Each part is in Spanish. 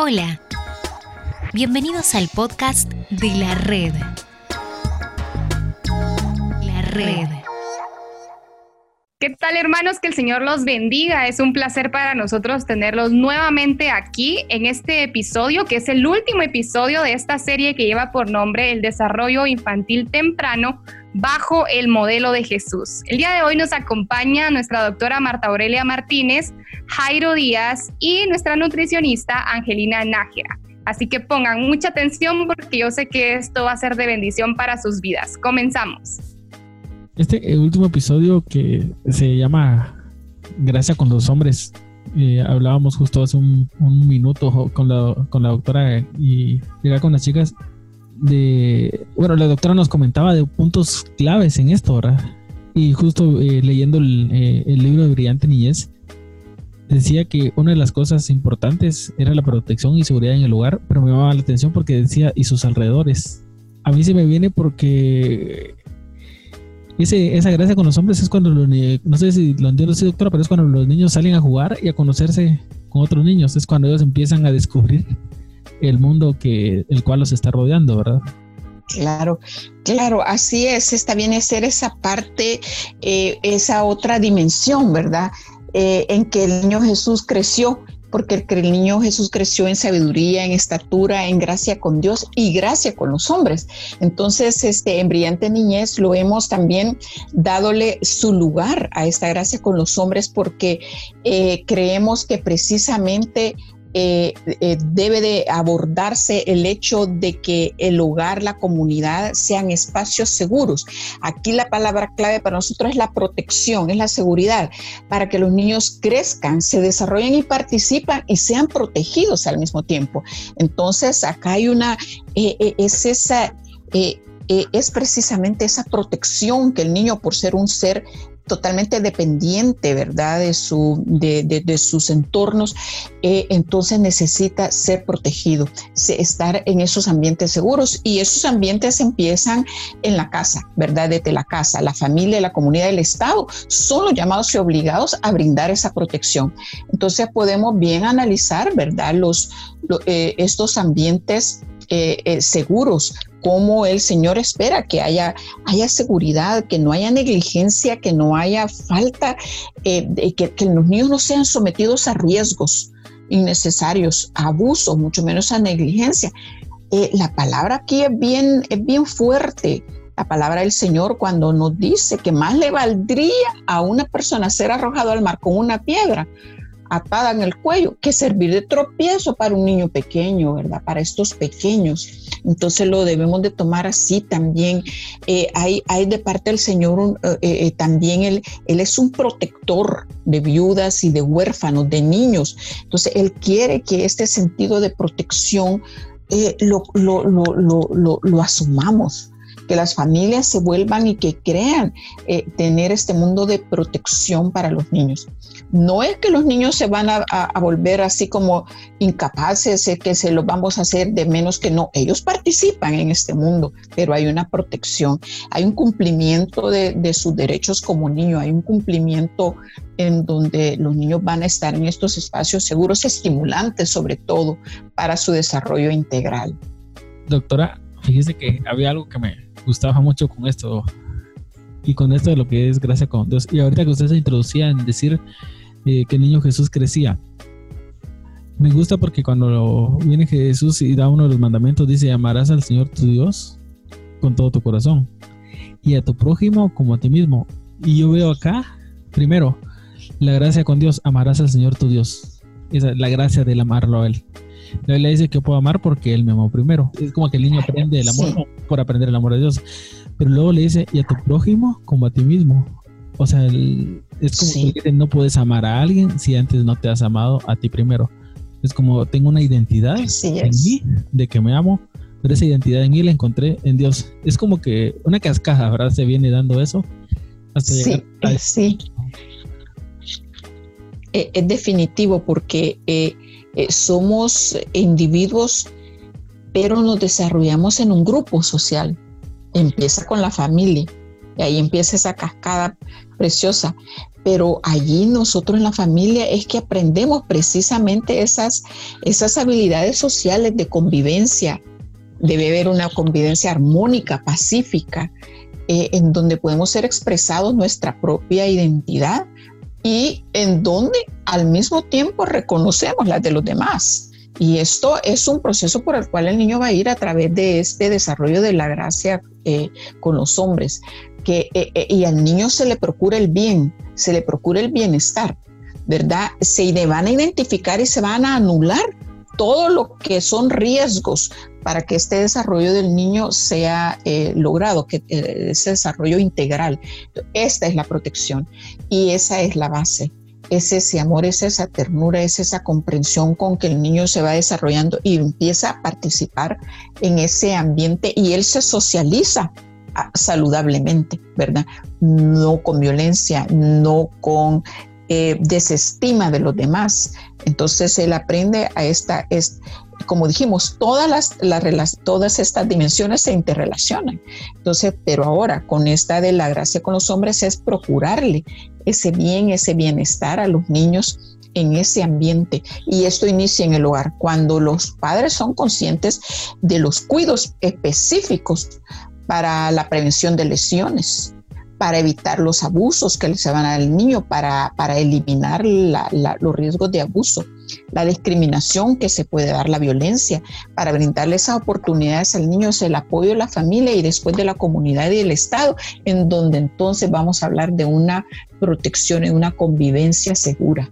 Hola, bienvenidos al podcast de la red. La red. ¿Qué tal hermanos? Que el Señor los bendiga. Es un placer para nosotros tenerlos nuevamente aquí en este episodio, que es el último episodio de esta serie que lleva por nombre El desarrollo infantil temprano bajo el modelo de Jesús. El día de hoy nos acompaña nuestra doctora Marta Aurelia Martínez, Jairo Díaz y nuestra nutricionista Angelina Nájera. Así que pongan mucha atención porque yo sé que esto va a ser de bendición para sus vidas. Comenzamos. Este eh, último episodio que se llama Gracia con los hombres, eh, hablábamos justo hace un, minuto con la, doctora y llega con las chicas de, bueno, la doctora nos comentaba de puntos claves en esto, ¿verdad? Y justo eh, leyendo el, el libro de Brillante Niñez, decía que una de las cosas importantes era la protección y seguridad en el lugar, pero me llamaba la atención porque decía y sus alrededores. A mí se me viene porque ese, esa gracia con los hombres es cuando, los, no sé si lo entiendo así, doctora, pero es cuando los niños salen a jugar y a conocerse con otros niños. Es cuando ellos empiezan a descubrir el mundo que el cual los está rodeando, ¿verdad? Claro, claro, así es. Está bien ser esa parte, eh, esa otra dimensión, ¿verdad? Eh, en que el niño Jesús creció, porque el niño Jesús creció en sabiduría, en estatura, en gracia con Dios y gracia con los hombres. Entonces, este, en brillante niñez lo hemos también dadole su lugar a esta gracia con los hombres porque eh, creemos que precisamente eh, eh, debe de abordarse el hecho de que el hogar, la comunidad sean espacios seguros. Aquí la palabra clave para nosotros es la protección, es la seguridad, para que los niños crezcan, se desarrollen y participan y sean protegidos al mismo tiempo. Entonces, acá hay una, eh, es esa... es precisamente esa protección que el niño, por ser un ser totalmente dependiente, ¿verdad? De, su, de, sus entornos, eh, entonces necesita ser protegido, estar en esos ambientes seguros y esos ambientes empiezan en la casa, ¿verdad? Desde la casa, la familia, la comunidad, el Estado son los llamados y obligados a brindar esa protección. Entonces podemos bien analizar, ¿verdad? Los, eh, estos ambientes eh, seguros cómo el Señor espera que haya, haya seguridad, que no haya negligencia, que no haya falta, eh, que, los niños no sean sometidos a riesgos innecesarios, a abuso, mucho menos a negligencia. Eh, la palabra aquí es bien, es bien fuerte. La palabra del Señor cuando nos dice que más le valdría a una persona ser arrojado al mar con una piedra atada en el cuello que servir de tropiezo para un niño pequeño, ¿verdad? Para estos pequeños. Entonces lo debemos de tomar así también. Eh, hay, de parte del Señor eh, eh, también, él, él es un protector de viudas y de huérfanos, de niños. Entonces Él quiere que este sentido de protección lo, lo, lo, lo asumamos que las familias se vuelvan y que crean tener este mundo de protección para los niños. No es que los niños se van a, volver así como incapaces, que se los vamos a hacer de menos que no. Ellos participan en este mundo, pero hay una protección, hay un cumplimiento de, sus derechos como niño, hay un cumplimiento en donde los niños van a estar en estos espacios seguros, estimulantes sobre todo para su desarrollo integral. Doctora, fíjese que había algo que me gustaba mucho con esto y con esto de lo que es gracia con Dios. Y ahorita que usted se introducía en decir eh, que el niño Jesús crecía, me gusta porque cuando viene Jesús y da uno de los mandamientos, dice, amarás al Señor tu Dios con todo tu corazón y a tu prójimo como a ti mismo. Y yo veo acá, primero, la gracia con Dios, amarás al Señor tu Dios. Esa es la gracia del amarlo a Él. La Biblia dice que puedo amar porque Él me amó primero. Es como que el niño aprende el amor por aprender el amor de Dios. Pero luego le dice, y a tu prójimo como a ti mismo. O sea, es como que no puedes amar a alguien si antes no te has amado a ti primero. Es como tengo una identidad en mí de que me amo, pero esa identidad en mí la encontré en Dios. Es como que una cascada, ¿verdad? Se viene dando eso hasta sí, Sí. Eh, es definitivo porque eh, eh, somos individuos, pero nos desarrollamos en un grupo social empieza con la familia, y ahí empieza esa cascada preciosa. Pero allí nosotros en la familia es que aprendemos precisamente esas, esas habilidades sociales de convivencia. Debe haber una convivencia armónica, pacífica, eh, en donde podemos ser expresados nuestra propia identidad y en donde al mismo tiempo reconocemos las de los demás. Y esto es un proceso por el cual el niño va a ir a través de este desarrollo de la gracia eh, con los hombres, que, eh, eh, y al niño se le procura el bien, se le procura el bienestar, ¿verdad? Se van a identificar y se van a anular todo lo que son riesgos para que este desarrollo del niño sea logrado, que ese desarrollo integral. Esta es la protección y esa es la base es ese amor, es esa ternura, es esa comprensión con que el niño se va desarrollando y empieza a participar en ese ambiente y él se socializa ah, saludablemente, ¿verdad? No con violencia, no con eh, desestima de los demás. Entonces él aprende a esta, como dijimos, todas las, todas estas dimensiones se interrelacionan. Entonces, pero ahora con esta de la gracia con los hombres es procurarle ese bien, ese bienestar a los niños en ese ambiente. Y esto inicia en el hogar, cuando los padres son conscientes de los cuidados específicos para la prevención de lesiones, para evitar los abusos que se van al niño, para, para eliminar los riesgos de abuso, la discriminación que se puede dar, la violencia, para brindarle esas oportunidades al niño, es el apoyo de la familia y después de la comunidad y el Estado, en donde entonces vamos a hablar de una protección y una convivencia segura.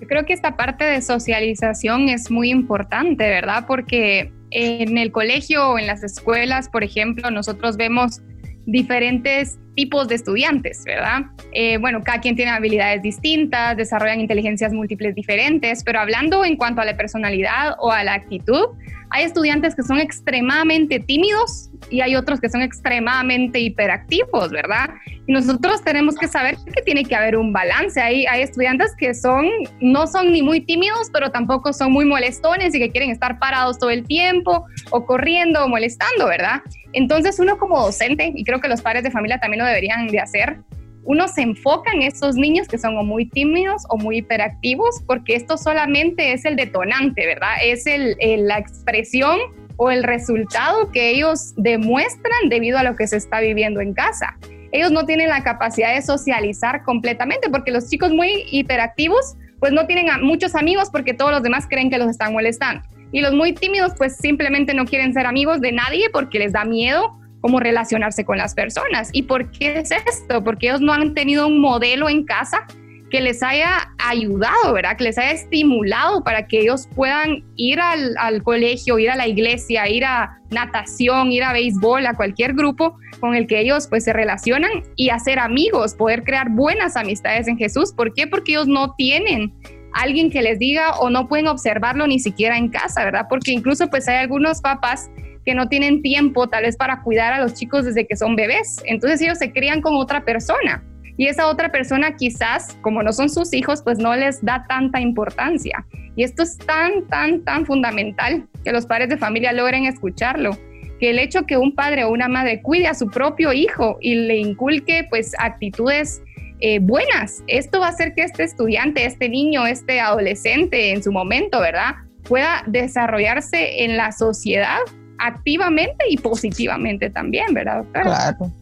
Yo creo que esta parte de socialización es muy importante, ¿verdad? Porque en el colegio o en las escuelas, por ejemplo, nosotros vemos diferentes tipos de estudiantes, ¿verdad? Eh, bueno, cada quien tiene habilidades distintas, desarrollan inteligencias múltiples diferentes, pero hablando en cuanto a la personalidad o a la actitud, hay estudiantes que son extremadamente tímidos y hay otros que son extremadamente hiperactivos, ¿verdad? Y nosotros tenemos que saber que tiene que haber un balance. Hay, hay estudiantes que son, no son ni muy tímidos, pero tampoco son muy molestones y que quieren estar parados todo el tiempo o corriendo o molestando, ¿verdad? Entonces uno como docente, y creo que los padres de familia también lo deberían de hacer, uno se enfoca en estos niños que son o muy tímidos o muy hiperactivos, porque esto solamente es el detonante, ¿verdad? Es el, la expresión o el resultado que ellos demuestran debido a lo que se está viviendo en casa. Ellos no tienen la capacidad de socializar completamente, porque los chicos muy hiperactivos, pues no tienen muchos amigos porque todos los demás creen que los están molestando. Y los muy tímidos, pues simplemente no quieren ser amigos de nadie porque les da miedo cómo relacionarse con las personas. ¿Y por qué es esto? Porque ellos no han tenido un modelo en casa que les haya ayudado, ¿verdad? Que les haya estimulado para que ellos puedan ir al, colegio, ir a la iglesia, ir a natación, ir a béisbol, a cualquier grupo con el que ellos pues se relacionan y hacer amigos, poder crear buenas amistades en Jesús. ¿Por qué? Porque ellos no tienen alguien que les diga o no pueden observarlo ni siquiera en casa, ¿verdad? Porque incluso pues hay algunos papás que no tienen tiempo tal vez para cuidar a los chicos desde que son bebés. Entonces ellos se crían con otra persona y esa otra persona quizás, como no son sus hijos, pues no les da tanta importancia. Y esto es tan, tan, tan fundamental que los padres de familia logren escucharlo, que el hecho que un padre o una madre cuide a su propio hijo y le inculque pues actitudes eh, buenas, esto va a hacer que este estudiante, este niño, este adolescente en su momento, ¿verdad? pueda desarrollarse en la sociedad activamente y positivamente también, ¿verdad, Claro.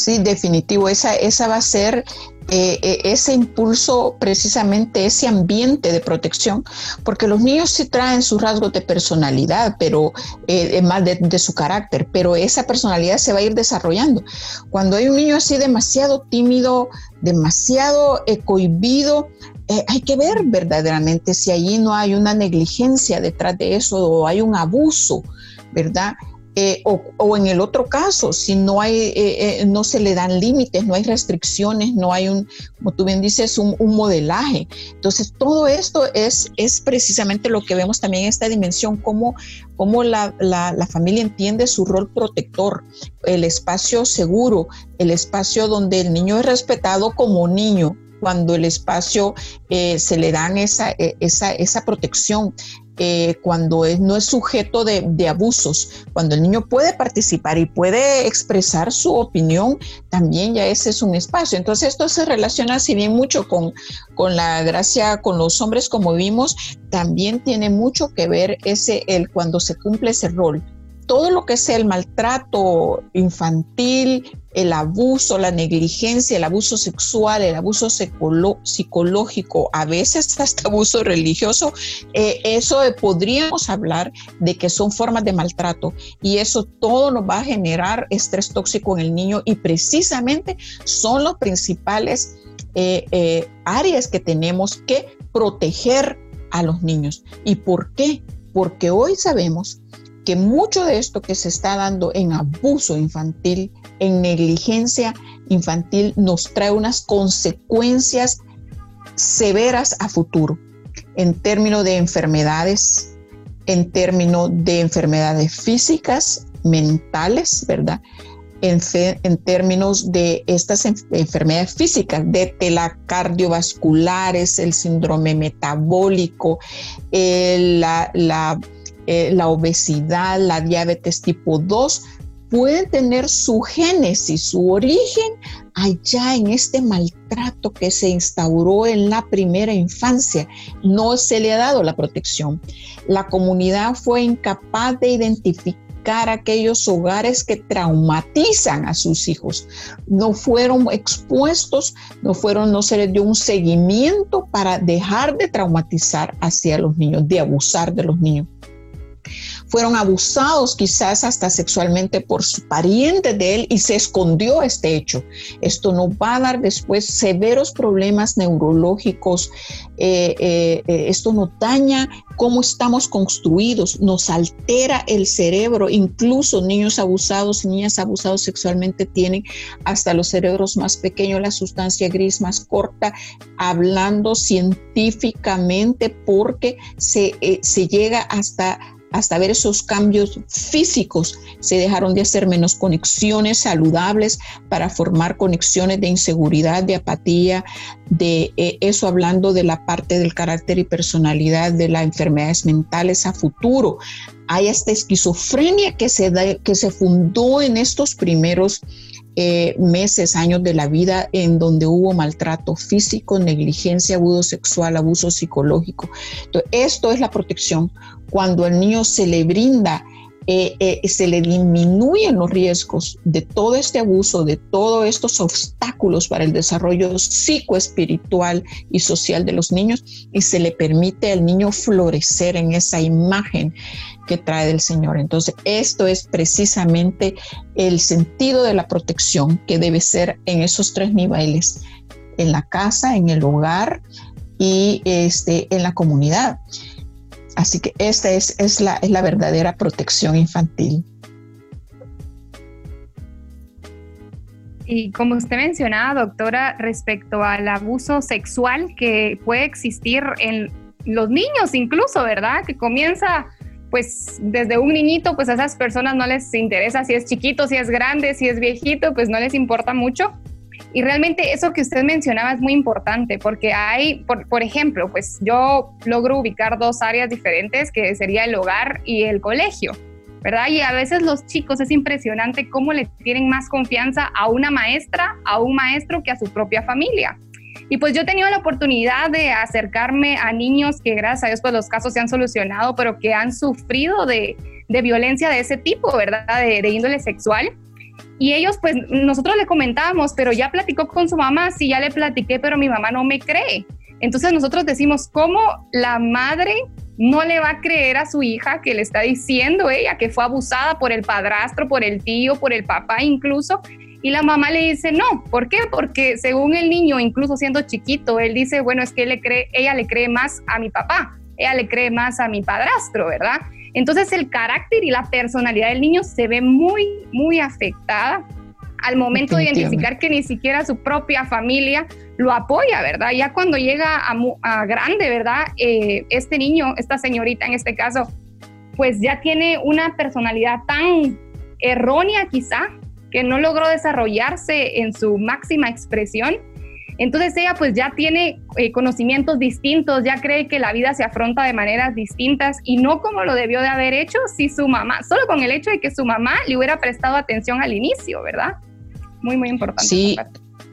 Sí, definitivo. Esa, esa va a ser eh, eh, ese impulso, precisamente ese ambiente de protección, porque los niños sí traen sus rasgos de personalidad, pero eh, más de, su carácter, pero esa personalidad se va a ir desarrollando. Cuando hay un niño así demasiado tímido, demasiado cohibido, hay que ver verdaderamente si allí no hay una negligencia detrás de eso o hay un abuso ¿verdad? Eh, o, en el otro caso, si no hay, eh, eh, no se le dan límites, no hay restricciones, no hay un, como tú bien dices, un, modelaje. Entonces, todo esto es, es precisamente lo que vemos también en esta dimensión, cómo, cómo la, la, familia entiende su rol protector, el espacio seguro, el espacio donde el niño es respetado como niño, cuando el espacio eh, se le dan esa, eh, esa, esa protección, eh, cuando no es sujeto de, abusos, cuando el niño puede participar y puede expresar su opinión, también ya ese es un espacio. Entonces esto se relaciona, si bien mucho con, con la gracia, con los hombres como vimos, también tiene mucho que ver ese, el, cuando se cumple ese rol todo lo que sea el maltrato infantil, el abuso, la negligencia, el abuso sexual, el abuso psicológico, a veces hasta abuso religioso, eh, eso podríamos hablar de que son formas de maltrato y eso todo nos va a generar estrés tóxico en el niño y precisamente son los principales eh, eh, áreas que tenemos que proteger a los niños. ¿Y por qué? Porque hoy sabemos que mucho de esto que se está dando en abuso infantil, en negligencia infantil, nos trae unas consecuencias severas a futuro, en términos de enfermedades, en términos de enfermedades físicas, mentales, ¿verdad? En, términos de estas enfermedades físicas, de la cardiovasculares, el síndrome metabólico, la, la eh, la obesidad, la diabetes tipo 2, pueden tener su génesis, su origen allá en este maltrato que se instauró en la primera infancia. No se le ha dado la protección. La comunidad fue incapaz de identificar aquellos hogares que traumatizan a sus hijos. No fueron expuestos, no fueron, no se les dio un seguimiento para dejar de traumatizar hacia los niños, de abusar de los niños fueron abusados quizás hasta sexualmente por su pariente de él y se escondió este hecho. Esto nos va a dar después severos problemas neurológicos. Eh, eh, eh, esto nos daña cómo estamos construidos, nos altera el cerebro. Incluso niños abusados niñas abusados sexualmente tienen hasta los cerebros más pequeños, la sustancia gris más corta, hablando científicamente porque se, se llega hasta hasta ver esos cambios físicos, se dejaron de hacer menos conexiones saludables para formar conexiones de inseguridad, de apatía, de eh, eso hablando de la parte del carácter y personalidad de las enfermedades mentales a futuro. Hay esta esquizofrenia que se, que se fundó en estos primeros eh, meses, años de la vida en donde hubo maltrato físico, negligencia, abuso sexual, abuso psicológico. Esto es la protección. Cuando al niño se le brinda eh, eh, se le disminuyen los riesgos de todo este abuso, de todos estos obstáculos para el desarrollo psicoespiritual y social de los niños y se le permite al niño florecer en esa imagen que trae del Señor. Entonces, esto es precisamente el sentido de la protección que debe ser en esos tres niveles, en la casa, en el hogar y este, en la comunidad. Así que esta es, es, la, es la verdadera protección infantil. Y como usted mencionaba, doctora, respecto al abuso sexual que puede existir en los niños incluso, ¿verdad? Que comienza pues desde un niñito, pues a esas personas no les interesa si es chiquito, si es grande, si es viejito, pues no les importa mucho. Y realmente eso que usted mencionaba es muy importante porque hay, por, ejemplo, pues yo logro ubicar dos áreas diferentes que sería el hogar y el colegio. ¿verdad? Y a veces los chicos es impresionante cómo le tienen más confianza a una maestra, a un maestro que a su propia familia. Y pues yo he tenido la oportunidad de acercarme a niños que gracias a Dios pues los casos se han solucionado, pero que han sufrido de, de violencia de ese tipo, ¿verdad? De, de índole sexual. Y ellos, pues nosotros le comentábamos, pero ya platicó con su mamá, sí, ya le platiqué, pero mi mamá no me cree. Entonces nosotros decimos, ¿cómo la madre no le va a creer a su hija que le está diciendo ella que fue abusada por el padrastro, por el tío, por el papá incluso? Y la mamá le dice, no, ¿por qué? Porque según el niño, incluso siendo chiquito, él dice, bueno, es que le cree, ella le cree más a mi papá, ella le cree más a mi padrastro, ¿verdad? Entonces el carácter y la personalidad del niño se ve muy, muy afectada al momento de identificar que ni siquiera su propia familia lo apoya, ¿verdad? Ya cuando llega a, grande, ¿verdad? Eh, este niño, esta señorita en este caso, pues ya tiene una personalidad tan errónea quizá, que no logró desarrollarse en su máxima expresión Entonces ella pues ya tiene eh, conocimientos distintos, ya cree que la vida se afronta de maneras distintas y no como lo debió de haber hecho si su mamá, solo con el hecho de que su mamá le hubiera prestado atención al inicio, ¿verdad? Muy, muy importante. Sí,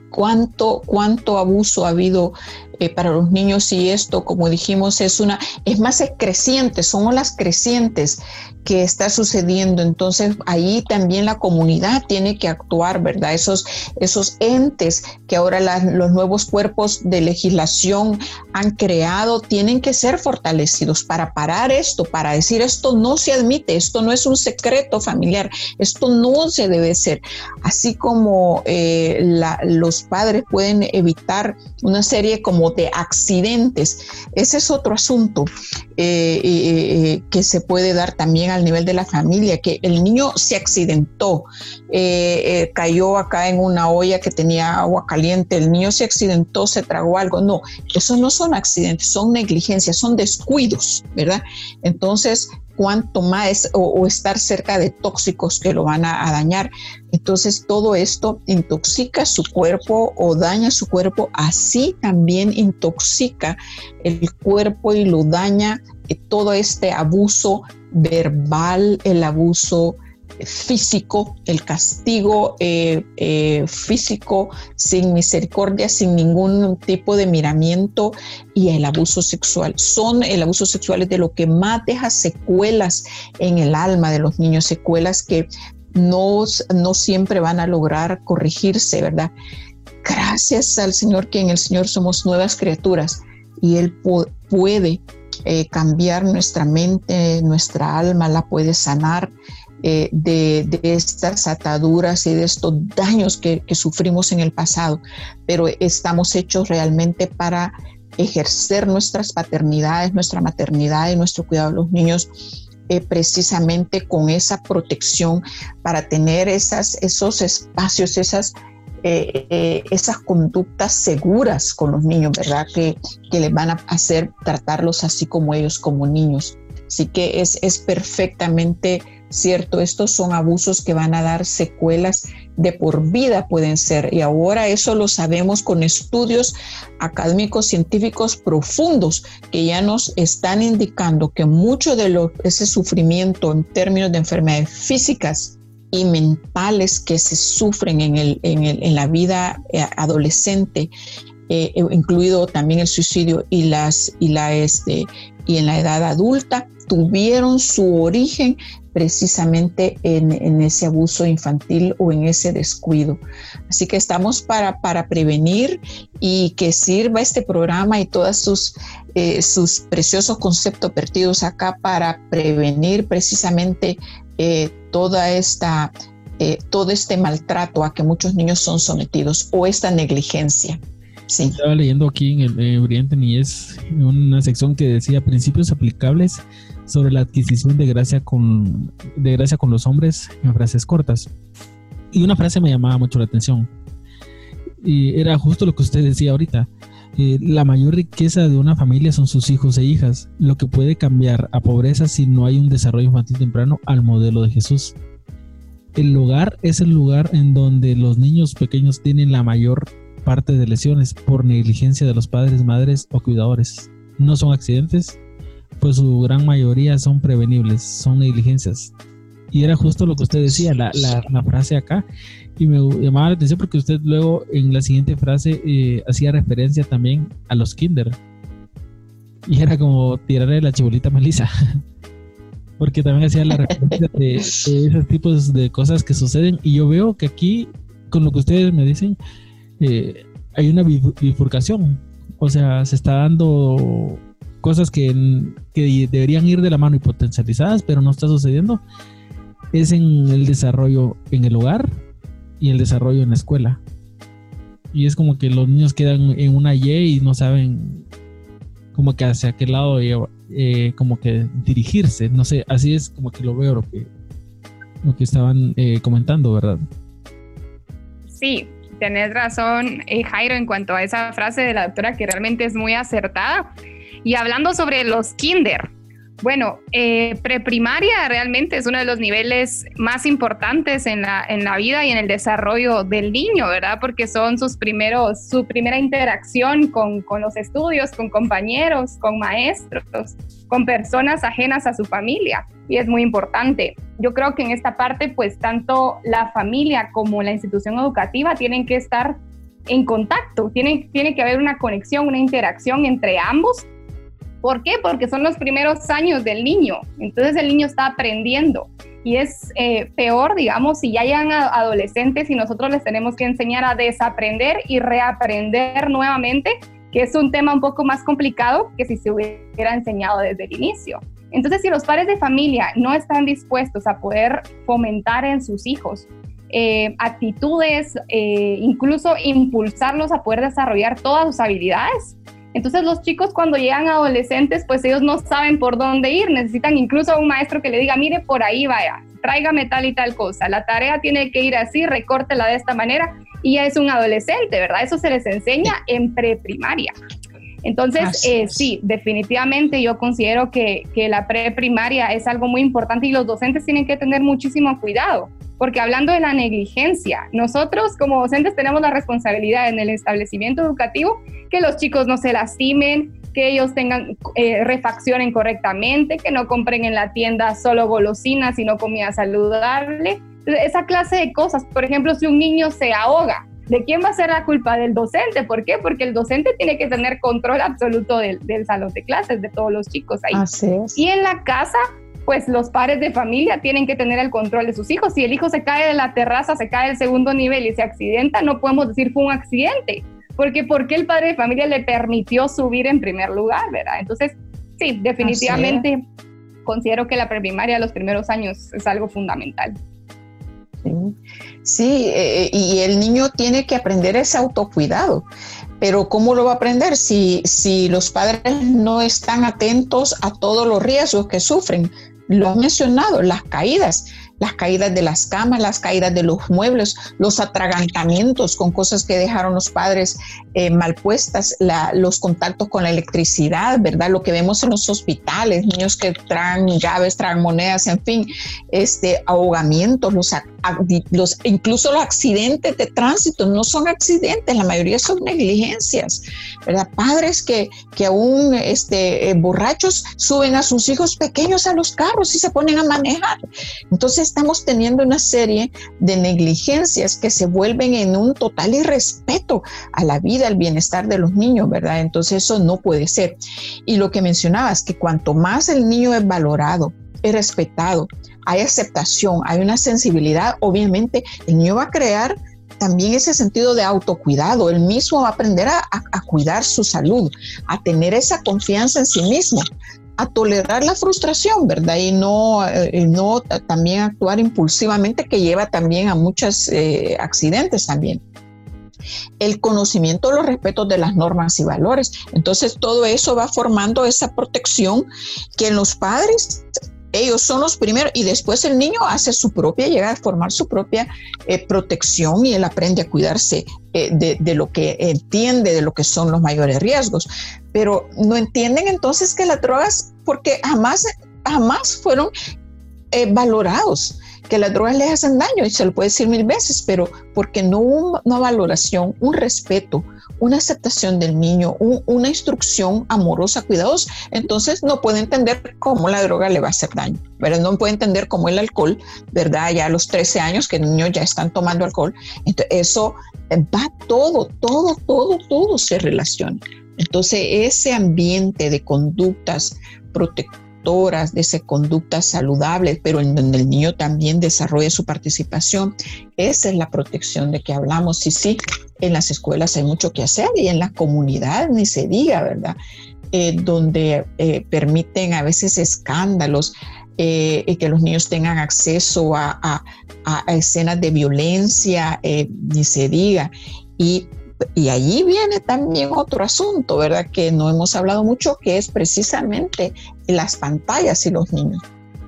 cuánto, cuánto abuso ha habido eh, para los niños y esto, como dijimos, es una, es más es creciente, son las crecientes que está sucediendo. Entonces ahí también la comunidad tiene que actuar, ¿verdad? Esos, esos entes que ahora los nuevos cuerpos de legislación han creado tienen que ser fortalecidos para parar esto, para decir esto no se admite, esto no es un secreto familiar, esto no se debe ser. Así como eh, los padres pueden evitar una serie como de accidentes, ese es otro asunto eh, que se puede dar también al nivel de la familia, que el niño se accidentó, eh, eh, cayó acá en una olla que tenía agua caliente, el niño se accidentó, se tragó algo. No, esos no son accidentes, son negligencias, son descuidos, ¿verdad? Entonces, cuanto más o, estar cerca de tóxicos que lo van a, dañar. Entonces todo esto intoxica su cuerpo o daña su cuerpo, así también intoxica el cuerpo y lo daña eh, todo este abuso verbal, el abuso físico, el castigo eh, eh, físico sin misericordia, sin ningún tipo de miramiento y el abuso sexual. Son el abuso sexual es de lo que más deja secuelas en el alma de los niños, secuelas que no, no siempre van a lograr corregirse, ¿verdad? Gracias al Señor que en el Señor somos nuevas criaturas y Él puede eh, cambiar nuestra mente, nuestra alma, la puede sanar eh, de, estas ataduras y de estos daños que, sufrimos en el pasado, pero estamos hechos realmente para ejercer nuestras paternidades, nuestra maternidad y nuestro cuidado de los niños. Eh, precisamente con esa protección para tener esas, esos espacios, esas eh, esas conductas seguras con los niños, ¿verdad? Que, que les van a hacer tratarlos así como ellos, como niños. Así que es, es perfectamente cierto, estos son abusos que van a dar secuelas de por vida pueden ser. Y ahora eso lo sabemos con estudios académicos científicos profundos que ya nos están indicando que mucho de lo, ese sufrimiento en términos de enfermedades físicas y mentales que se sufren en, el, en, el, en la vida eh, adolescente, eh, incluido también el suicidio y, las, y, la, este, y en la edad adulta, tuvieron su origen precisamente en, en, ese abuso infantil o en ese descuido. Así que estamos para, para prevenir y que sirva este programa y todos sus, eh, sus preciosos conceptos perdidos acá para prevenir precisamente eh, toda esta, eh, todo este maltrato a que muchos niños son sometidos o esta negligencia. Sí. Estaba leyendo aquí en el eh, Brillante Niñez una sección que decía principios aplicables sobre la adquisición de gracia con, de gracia con los hombres en frases cortas. Y una frase me llamaba mucho la atención. Y era justo lo que usted decía ahorita. Eh, la mayor riqueza de una familia son sus hijos e hijas, lo que puede cambiar a pobreza si no hay un desarrollo infantil temprano al modelo de Jesús. El hogar es el lugar en donde los niños pequeños tienen la mayor parte de lesiones por negligencia de los padres, madres o cuidadores. No son accidentes, pues su gran mayoría son prevenibles, son negligencias. Y era justo lo que usted decía, la, la frase acá, y me llamaba la atención porque usted luego en la siguiente frase eh, hacía referencia también a los kinder. Y era como tirarle la chibolita melisa. porque también hacía la referencia de, esos tipos de cosas que suceden. Y yo veo que aquí, con lo que ustedes me dicen, eh, hay una bifurcación. O sea, se está dando cosas que, que deberían ir de la mano y potencializadas, pero no está sucediendo. Es en el desarrollo en el hogar, y el desarrollo en la escuela. Y es como que los niños quedan en una Y y no saben como que hacia qué lado eh, como que dirigirse. No sé, así es como que lo veo lo que, lo que estaban eh, comentando, ¿verdad? Sí, tenés razón, eh, Jairo, en cuanto a esa frase de la doctora que realmente es muy acertada. Y hablando sobre los kinder, Bueno, eh, preprimaria realmente es uno de los niveles más importantes en la, en la vida y en el desarrollo del niño, ¿verdad? Porque son sus primeros, su primera interacción con, con los estudios, con compañeros, con maestros, con personas ajenas a su familia. Y es muy importante. Yo creo que en esta parte, pues tanto la familia como la institución educativa tienen que estar en contacto, tiene, tiene que haber una conexión, una interacción entre ambos ¿Por qué? Porque son los primeros años del niño. Entonces el niño está aprendiendo. Y es eh, peor, digamos, si ya llegan adolescentes y nosotros les tenemos que enseñar a desaprender y reaprender nuevamente, que es un tema un poco más complicado que si se hubiera enseñado desde el inicio. Entonces, si los padres de familia no están dispuestos a poder fomentar en sus hijos eh, actitudes, eh, incluso impulsarlos a poder desarrollar todas sus habilidades, entonces los chicos cuando llegan adolescentes, pues ellos no saben por dónde ir, necesitan incluso a un maestro que le diga, mire, por ahí vaya, tráigame tal y tal cosa, la tarea tiene que ir así, recórtela de esta manera, y ya es un adolescente, ¿verdad? Eso se les enseña en preprimaria. Entonces, eh, sí, definitivamente yo considero que, que la preprimaria es algo muy importante y los docentes tienen que tener muchísimo cuidado porque hablando de la negligencia, nosotros como docentes tenemos la responsabilidad en el establecimiento educativo que los chicos no se lastimen, que ellos tengan, eh, refaccionen correctamente, que no compren en la tienda solo golosinas, sino comida saludable. Esa clase de cosas, por ejemplo, si un niño se ahoga, ¿de quién va a ser la culpa? Del docente. ¿Por qué? Porque el docente tiene que tener control absoluto del, del salón de clases, de todos los chicos ahí. Así es. Y en la casa pues los padres de familia tienen que tener el control de sus hijos. Si el hijo se cae de la terraza, se cae del segundo nivel y se accidenta, no podemos decir fue un accidente, porque ¿por qué el padre de familia le permitió subir en primer lugar, verdad? Entonces, sí, definitivamente considero que la preprimaria los primeros años es algo fundamental. Sí, eh, y el niño tiene que aprender ese autocuidado. Pero ¿cómo lo va a aprender si, si los padres no están atentos a todos los riesgos que sufren? Lo han mencionado, las caídas las caídas de las camas, las caídas de los muebles, los atragantamientos con cosas que dejaron los padres eh, mal puestas, los contactos con la electricidad, ¿verdad? Lo que vemos en los hospitales, niños que traen llaves, traen monedas, en fin, este, ahogamientos, los, los, incluso los accidentes de tránsito, no son accidentes, la mayoría son negligencias, ¿verdad? Padres que, que aún este, eh, borrachos suben a sus hijos pequeños a los carros y se ponen a manejar. Entonces, estamos teniendo una serie de negligencias que se vuelven en un total irrespeto a la vida, al bienestar de los niños, ¿verdad? Entonces eso no puede ser. Y lo que mencionabas, que cuanto más el niño es valorado, es respetado, hay aceptación, hay una sensibilidad, obviamente el niño va a crear también ese sentido de autocuidado, él mismo va a aprender a, a, cuidar su salud, a tener esa confianza en sí mismo, a tolerar la frustración, ¿verdad? Y no, eh, no también actuar impulsivamente, que lleva también a muchos eh, accidentes también. El conocimiento, los respetos de las normas y valores. Entonces, todo eso va formando esa protección que en los padres ellos son los primeros y después el niño hace su propia, llega a formar su propia eh, protección y él aprende a cuidarse eh, de, lo que entiende, de lo que son los mayores riesgos. Pero no entienden entonces que las drogas, porque jamás, jamás fueron eh, valorados que las drogas les hacen daño, y se lo puede decir mil veces, pero porque no hubo una valoración, un respeto, una aceptación del niño, una instrucción amorosa, cuidadosa, entonces no puede entender cómo la droga le va a hacer daño, pero no puede entender cómo el alcohol, ¿verdad? Ya a los 13 años que niños ya están tomando alcohol, entonces eso va todo, todo, todo, todo se relaciona. Entonces ese ambiente de conductas protectoras, de esa conducta saludable, pero en donde el niño también desarrolla su participación. Esa es la protección de que hablamos. Y sí, en las escuelas hay mucho que hacer y en la comunidad ni se diga, ¿verdad? Eh, donde eh, permiten a veces escándalos eh, y que los niños tengan acceso a, a escenas de violencia, ni se diga. Y y allí viene también otro asunto, ¿verdad? Que no hemos hablado mucho, que es precisamente las pantallas y los niños.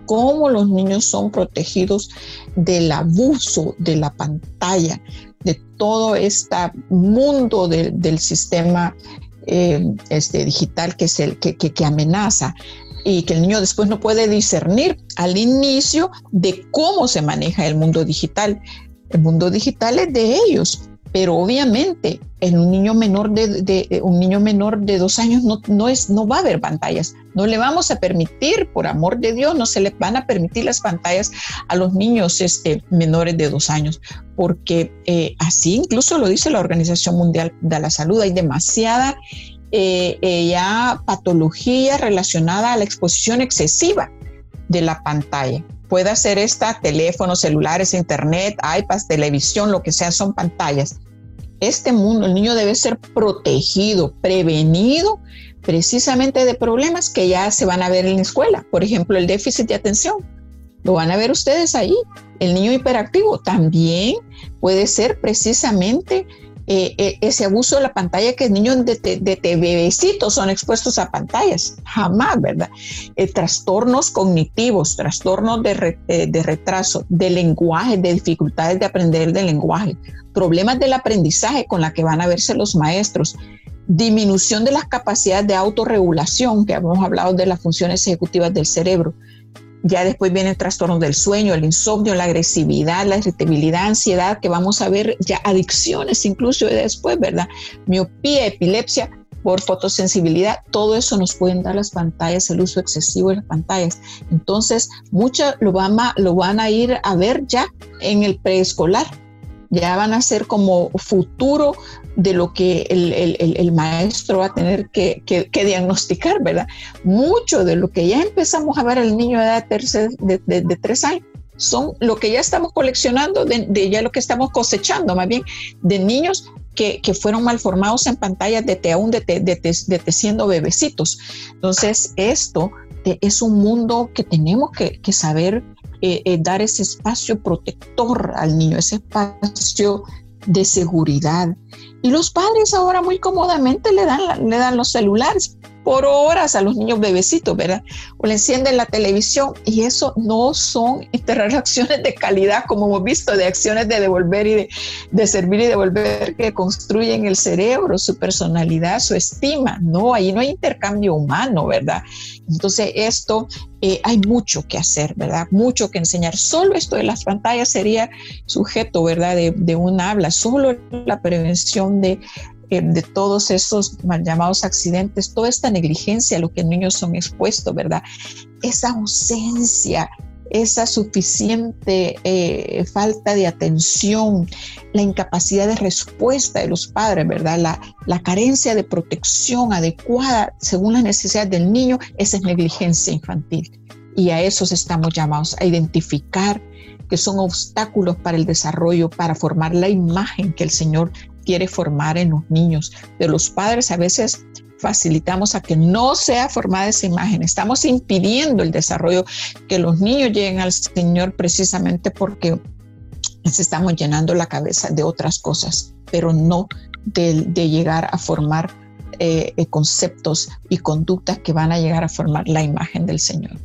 Cómo los niños son protegidos del abuso de la pantalla, de todo este mundo del sistema eh, este, digital que, es el, que, que, amenaza y que el niño después no puede discernir al inicio de cómo se maneja el mundo digital. El mundo digital es de ellos, pero obviamente en un niño menor de, un niño menor de dos años no, no, es, no va a haber pantallas. No le vamos a permitir, por amor de Dios, no se le van a permitir las pantallas a los niños este, menores de dos años, porque eh, así incluso lo dice la Organización Mundial de la Salud, hay demasiada eh, eh, ya patología relacionada a la exposición excesiva de la pantalla. Puede ser esta, teléfonos, celulares, internet, iPads, televisión, lo que sea, son pantallas. Este mundo, el niño debe ser protegido, prevenido precisamente de problemas que ya se van a ver en la escuela. Por ejemplo, el déficit de atención. Lo van a ver ustedes ahí. El niño hiperactivo también puede ser precisamente eh, eh, ese abuso de la pantalla que niños de, de, bebecitos son expuestos a pantallas, jamás, ¿verdad? Eh, trastornos cognitivos, trastornos de, retraso, de lenguaje, de dificultades de aprender del lenguaje, problemas del aprendizaje con la que van a verse los maestros, disminución de las capacidades de autorregulación, que hemos hablado de las funciones ejecutivas del cerebro, ya después vienen trastornos del sueño, el insomnio, la agresividad, la irritabilidad, ansiedad, que vamos a ver ya adicciones incluso después, ¿verdad? Miopía, epilepsia por fotosensibilidad, todo eso nos pueden dar las pantallas, el uso excesivo de las pantallas. Entonces, muchas lo van lo van a ir a ver ya en el preescolar ya van a ser como futuro de lo que el, maestro va a tener que, diagnosticar, ¿verdad? Mucho de lo que ya empezamos a ver el niño de edad de, de, tres años son lo que ya estamos coleccionando, de, ya lo que estamos cosechando, más bien, de niños que, fueron malformados en pantallas de aún de, de, siendo bebecitos. Entonces, esto es un mundo que tenemos que, que saber eh, eh, dar ese espacio protector al niño, ese espacio de seguridad. Y los padres ahora muy cómodamente le dan, le dan los celulares por horas a los niños bebecitos, ¿verdad? O le encienden la televisión y eso no son interacciones de calidad como hemos visto, de acciones de devolver y de, de servir y devolver que construyen el cerebro, su personalidad, su estima. No, ahí no hay intercambio humano, ¿verdad? Entonces esto eh, hay mucho que hacer, ¿verdad? Mucho que enseñar. Solo esto de las pantallas sería sujeto, ¿verdad? De, de un habla, solo la prevención de de todos esos mal llamados accidentes, toda esta negligencia a lo que niños son expuestos, ¿verdad? Esa ausencia, esa suficiente eh, falta de atención, la incapacidad de respuesta de los padres, ¿verdad? La, la carencia de protección adecuada según las necesidades del niño, esa es negligencia infantil. Y a esos estamos llamados a identificar que son obstáculos para el desarrollo, para formar la imagen que el Señor quiere formar en los niños. De los padres a veces facilitamos a que no sea formada esa imagen. Estamos impidiendo el desarrollo que los niños lleguen al Señor precisamente porque estamos llenando la cabeza de otras cosas, pero no de, llegar a formar eh, conceptos y conductas que van a llegar a formar la imagen del Señor.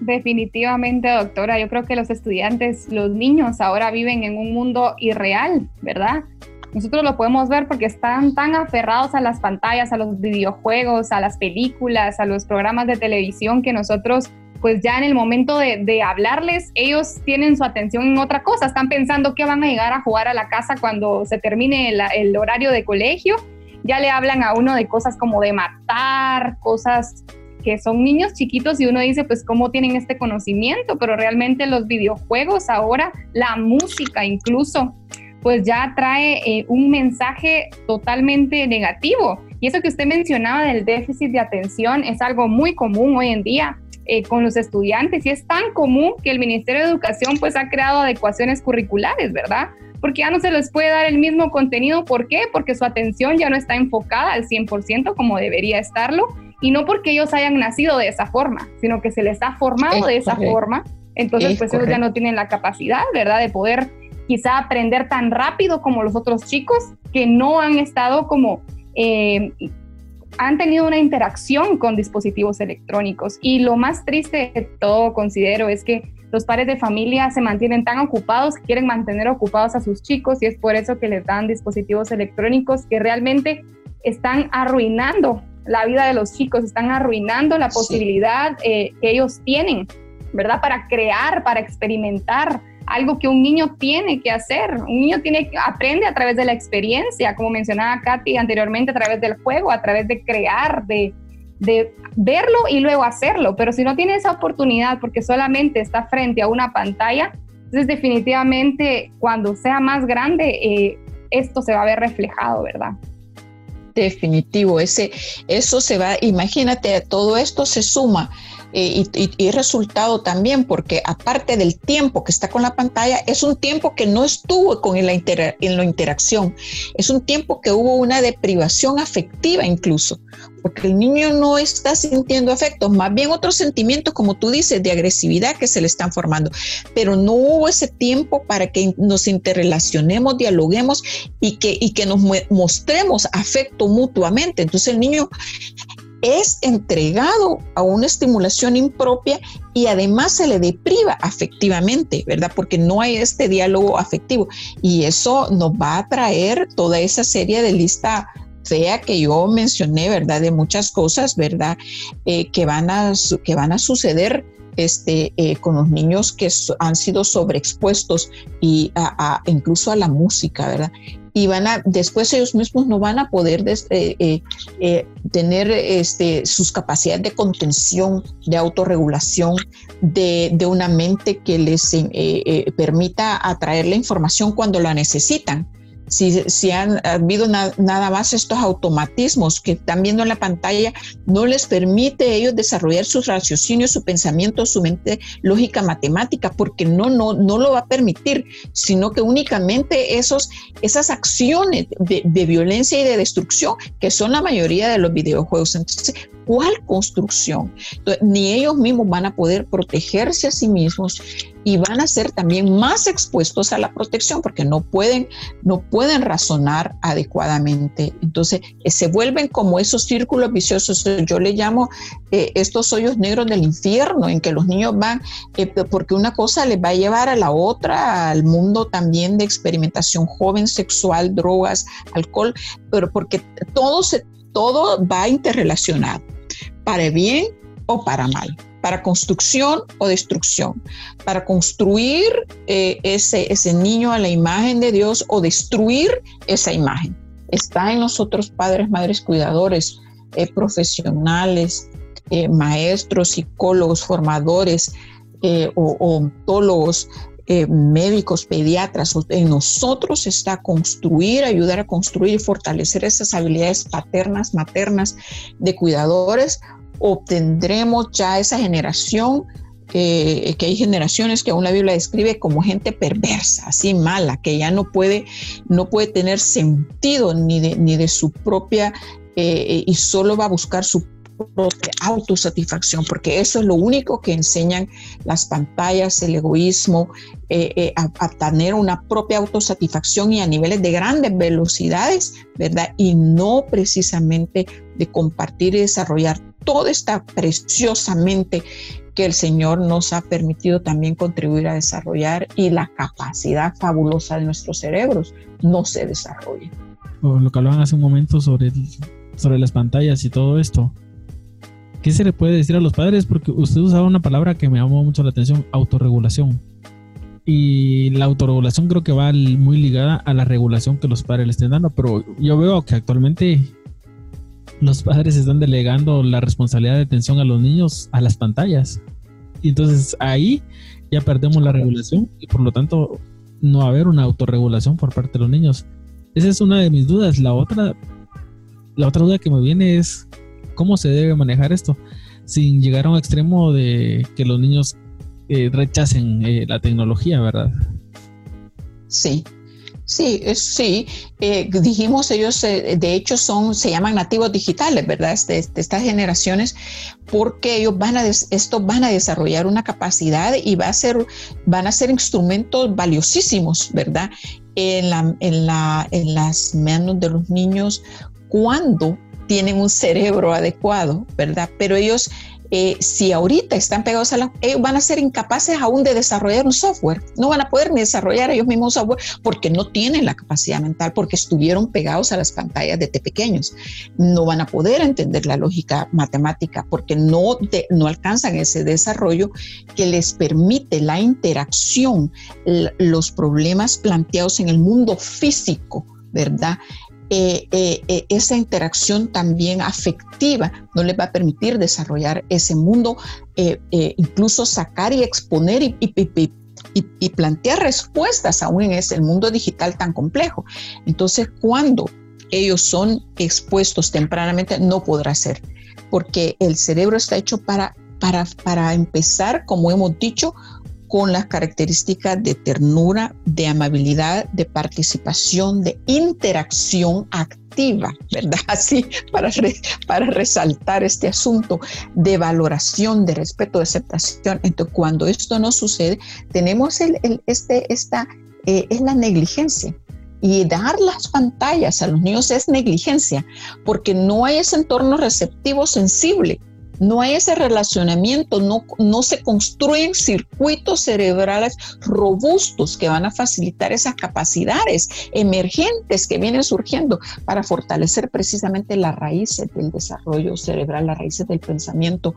Definitivamente, doctora, yo creo que los estudiantes, los niños ahora viven en un mundo irreal, ¿verdad? Nosotros lo podemos ver porque están tan aferrados a las pantallas, a los videojuegos, a las películas, a los programas de televisión que nosotros, pues ya en el momento de, hablarles, ellos tienen su atención en otra cosa, están pensando que van a llegar a jugar a la casa cuando se termine el horario de colegio ya le hablan a uno de cosas como de matar, cosas que son niños chiquitos y uno dice, pues, ¿cómo tienen este conocimiento? Pero realmente los videojuegos ahora, la música incluso, pues ya trae eh, un mensaje totalmente negativo. Y eso que usted mencionaba del déficit de atención es algo muy común hoy en día. Eh, con los estudiantes y es tan común que el Ministerio de Educación pues ha creado adecuaciones curriculares, ¿verdad? Porque ya no se les puede dar el mismo contenido. ¿Por qué? Porque su atención ya no está enfocada al 100% como debería estarlo y no porque ellos hayan nacido de esa forma, sino que se les ha formado de esa forma. Entonces, pues ellos ya no tienen la capacidad, ¿verdad?, de poder quizá aprender tan rápido como los otros chicos que no han estado como, eh, han tenido una interacción con dispositivos electrónicos. Y lo más triste de todo, considero, es que los padres de familia se mantienen tan ocupados, quieren mantener ocupados a sus chicos y es por eso que les dan dispositivos electrónicos que realmente están arruinando la vida de los chicos, están arruinando la posibilidad eh, que ellos tienen, ¿verdad? Para crear, para experimentar algo que un niño tiene que hacer. Un niño tiene, aprende a través de la experiencia, como mencionaba Katy anteriormente, a través del juego, a través de crear, de, de verlo y luego hacerlo. Pero si no tiene esa oportunidad porque solamente está frente a una pantalla, entonces definitivamente cuando sea más grande, eh, esto se va a ver reflejado, ¿verdad? Definitivo, ese, eso se va, imagínate, todo esto se suma eh, y, resultado también, porque aparte del tiempo que está con la pantalla, es un tiempo que no estuvo con la, en la interacción, es un tiempo que hubo una deprivación afectiva incluso, porque el niño no está sintiendo afectos, más bien otros sentimientos, como tú dices, de agresividad que se le están formando, pero no hubo ese tiempo para que nos interrelacionemos, dialoguemos y que, y que nos mostremos afecto mutuamente. Entonces el niño es entregado a una estimulación impropia y además se le depriva afectivamente, ¿verdad? Porque no hay este diálogo afectivo y eso nos va a traer toda esa serie de lista fea que yo mencioné, ¿verdad? De muchas cosas, ¿verdad? Eh, que, van a, que van a suceder este, eh, con los niños que han sido sobreexpuestos y incluso a la música, ¿verdad? Y van a, después ellos mismos no van a poder eh, eh, eh, tener este, sus capacidades de contención, de autorregulación, de, de una mente que les permita atraer la información cuando la necesitan si, han habido nada más estos automatismos que están viendo en la pantalla, no les permite a ellos desarrollar sus raciocinios, su pensamiento, su mente lógica matemática, porque no, no, no lo va a permitir, sino que únicamente esos, esas acciones de, de violencia y de destrucción, que son la mayoría de los videojuegos. Entonces, ¿cuál construcción? ni ellos mismos van a poder protegerse a sí mismos y van a ser también más expuestos a la protección porque no pueden, no pueden razonar adecuadamente. Entonces eh, se vuelven como esos círculos viciosos. Yo le llamo eh, estos hoyos negros del infierno en que los niños van, eh, porque una cosa les va a llevar a la otra, al mundo también de experimentación joven, sexual, drogas, alcohol, pero porque todo, se, todo va interrelacionado, para bien o para mal para construcción o destrucción, para construir eh, ese, ese niño a la imagen de Dios o destruir esa imagen. Está en nosotros padres, madres, cuidadores, eh, profesionales, eh, maestros, psicólogos, formadores, o, ontólogos, médicos, pediatras, en nosotros está construir, ayudar a construir y fortalecer esas habilidades paternas, maternas de cuidadores obtendremos ya esa generación, eh, que hay generaciones que aún la Biblia describe como gente perversa, así mala, que ya no puede, no puede tener sentido ni de, ni de su propia eh, y solo va a buscar su propia autosatisfacción, porque eso es lo único que enseñan las pantallas, el egoísmo, eh, a, a, tener una propia autosatisfacción y a niveles de grandes velocidades, ¿verdad? Y no precisamente de compartir y desarrollar toda esta preciosamente que el Señor nos ha permitido también contribuir a desarrollar y la capacidad fabulosa de nuestros cerebros no se desarrolla. lo que hablaban hace un momento sobre, sobre las pantallas y todo esto. ¿Qué se le puede decir a los padres? Porque usted usaba una palabra que me llamó mucho la atención, autorregulación. Y la autorregulación creo que va muy ligada a la regulación que los padres le estén dando, pero yo veo que actualmente los padres están delegando la responsabilidad de atención a los niños a las pantallas. Y entonces ahí ya perdemos la regulación y por lo tanto no va a haber una autorregulación por parte de los niños. Esa es una de mis dudas. La otra, la otra duda que me viene es cómo se debe manejar esto sin llegar a un extremo de que los niños eh, rechacen eh, la tecnología, ¿verdad? Sí, Sí, sí. Eh, dijimos ellos, eh, de hecho, son, se llaman nativos digitales, ¿verdad? De, estas generaciones, porque ellos van a, esto van a desarrollar una capacidad y va a ser, van a ser instrumentos valiosísimos, ¿verdad? En, la, en, la, en las manos de los niños cuando tienen un cerebro adecuado, ¿verdad? Pero ellos eh, si ahorita están pegados a la, ellos van a ser incapaces aún de desarrollar un software, no van a poder ni desarrollar ellos mismos software porque no tienen la capacidad mental, porque estuvieron pegados a las pantallas desde pequeños, no van a poder entender la lógica matemática porque no, no alcanzan ese desarrollo que les permite la interacción, los problemas planteados en el mundo físico, ¿verdad? Eh, eh, eh, esa interacción también afectiva no les va a permitir desarrollar ese mundo, incluso sacar y exponer y, plantear respuestas aún en ese mundo digital tan complejo. Entonces, cuando ellos son expuestos tempranamente, no podrá ser, porque el cerebro está hecho para, para, para empezar, como hemos dicho, con las características de ternura, de amabilidad, de participación, de interacción activa, ¿verdad? Así, para, para resaltar este asunto de valoración, de respeto, de aceptación. Entonces, cuando esto no sucede, tenemos este, esta, eh, es la negligencia. Y dar las pantallas a los niños es negligencia, porque no hay ese entorno receptivo sensible no hay ese relacionamiento, no, no se construyen circuitos cerebrales robustos que van a facilitar esas capacidades emergentes que vienen surgiendo para fortalecer precisamente las raíces del desarrollo cerebral, las raíces del pensamiento,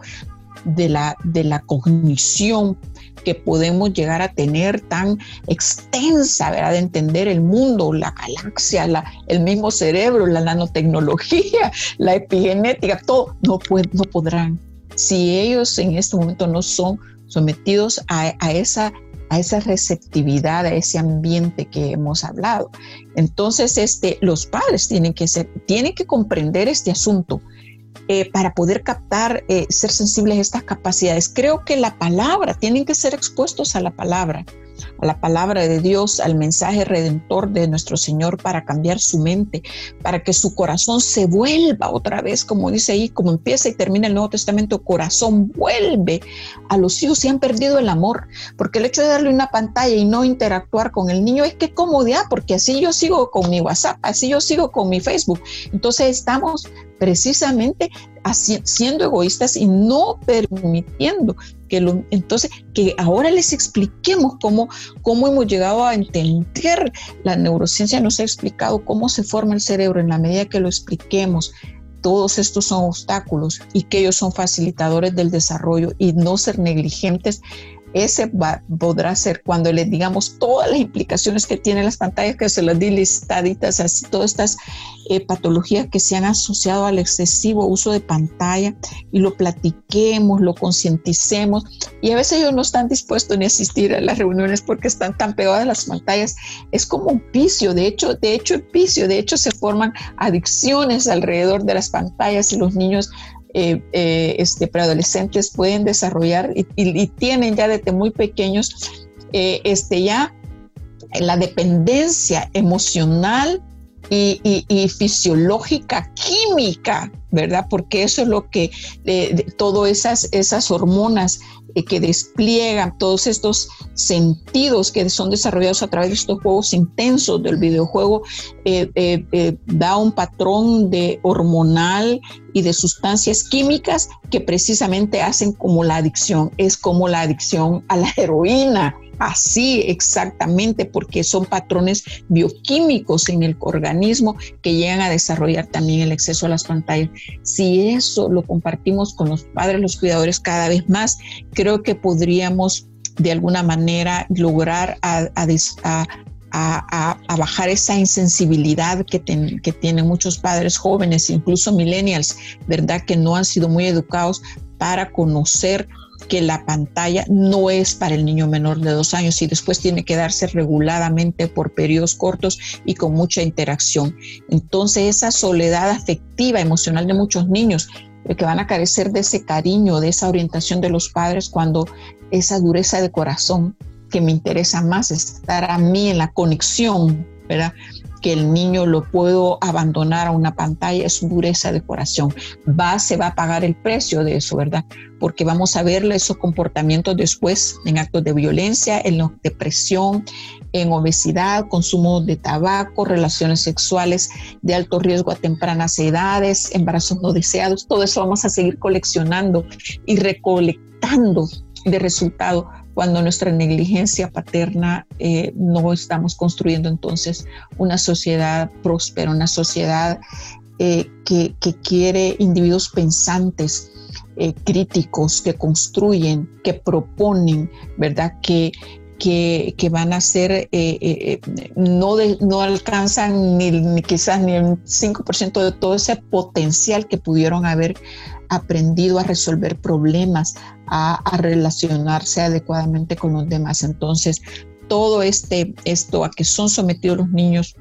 de la, de la cognición que podemos llegar a tener tan extensa, ¿verdad? De entender el mundo, la galaxia, la, el mismo cerebro, la nanotecnología, la epigenética, todo, no, no podrán. Si ellos en este momento no son sometidos a, a esa a esa receptividad, a ese ambiente que hemos hablado. Entonces, este, los padres tienen que, ser, tienen que comprender este asunto eh, para poder captar, eh, ser sensibles a estas capacidades. Creo que la palabra, tienen que ser expuestos a la palabra, a la palabra de Dios, al mensaje redentor de nuestro Señor para cambiar su mente, para que su corazón se vuelva otra vez, como dice ahí, como empieza y termina el Nuevo Testamento, corazón vuelve a los hijos y han perdido el amor, porque el hecho de darle una pantalla y no interactuar con el niño es que comodidad, porque así yo sigo con mi WhatsApp, así yo sigo con mi Facebook. Entonces estamos precisamente siendo egoístas y no permitiendo que entonces que ahora les expliquemos cómo, cómo hemos llegado a entender la neurociencia nos ha explicado cómo se forma el cerebro en la medida que lo expliquemos. Todos estos son obstáculos y que ellos son facilitadores del desarrollo y no ser negligentes ese podrá ser cuando le digamos todas las implicaciones que tienen las pantallas, que se las di listaditas, así todas estas eh, patologías que se han asociado al excesivo uso de pantalla y lo platiquemos, lo concienticemos. Y a veces ellos no están dispuestos ni a asistir a las reuniones porque están tan pegadas las pantallas. Es como un vicio, de hecho, de hecho, el vicio, de hecho se forman adicciones alrededor de las pantallas y los niños eh, eh, este, preadolescentes pueden desarrollar y, tienen ya desde muy pequeños eh, este, ya la dependencia emocional y, fisiológica, química, ¿verdad? Porque eso es lo que todas esas, esas hormonas eh, que despliegan todos estos sentidos que son desarrollados a través de estos juegos intensos del videojuego, eh, eh, da un patrón de hormonal y de sustancias químicas que precisamente hacen como la adicción, es como la adicción a la heroína, así exactamente, porque son patrones bioquímicos en el organismo que llegan a desarrollar también el exceso a las pantallas. Si eso lo compartimos con los padres, los cuidadores cada vez más, creo que podríamos de alguna manera lograr bajar esa insensibilidad que, que, tienen muchos padres jóvenes, incluso millennials, ¿verdad? Que no han sido muy educados para conocer que la pantalla no es para el niño menor de dos años y después tiene que darse reguladamente por periodos cortos y con mucha interacción. Entonces esa soledad afectiva, emocional de muchos niños eh, que van a carecer de ese cariño, de esa orientación de los padres cuando esa dureza de corazón que me interesa más estar a mí en la conexión, ¿verdad? Que el niño lo puedo abandonar a una pantalla es dureza de corazón. Va, se va a pagar el precio de eso, ¿verdad? Porque vamos a ver esos comportamientos después en actos de violencia, en depresión, en obesidad, consumo de tabaco, relaciones sexuales de alto riesgo a tempranas edades, embarazos no deseados. Todo eso vamos a seguir coleccionando y recolectando de resultado cuando nuestra negligencia paterna eh, no estamos construyendo entonces una sociedad próspera, una sociedad eh, que, quiere individuos pensantes, eh, críticos, que construyen, que proponen, ¿verdad? Que, que, van a ser, no, no alcanzan ni, quizás ni el 5% de todo ese potencial que pudieron haber aprendido a resolver problemas, a, relacionarse adecuadamente con los demás. Entonces, todo este, esto a que son sometidos los niños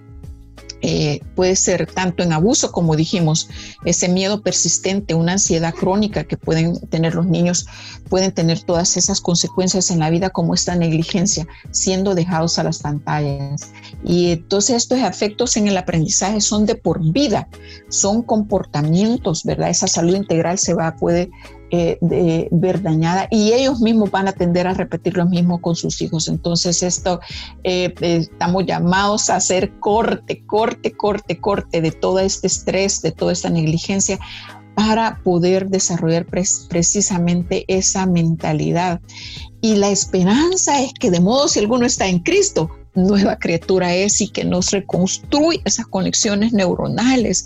eh, puede ser tanto en abuso, como dijimos, ese miedo persistente, una ansiedad crónica que pueden tener los niños, pueden tener todas esas consecuencias en la vida como esta negligencia, siendo dejados a las pantallas. Y entonces estos efectos en el aprendizaje son de por vida, son comportamientos, ¿verdad? Esa salud integral se va, puede eh, de ver dañada y ellos mismos van a tender a repetir lo mismo con sus hijos. Entonces esto eh, estamos llamados a hacer corte, corte, corte, corte de todo este estrés, de toda esta negligencia para poder desarrollar precisamente esa mentalidad. Y la esperanza es que de modo si alguno está en Cristo, nueva criatura es y que nos reconstruye esas conexiones neuronales,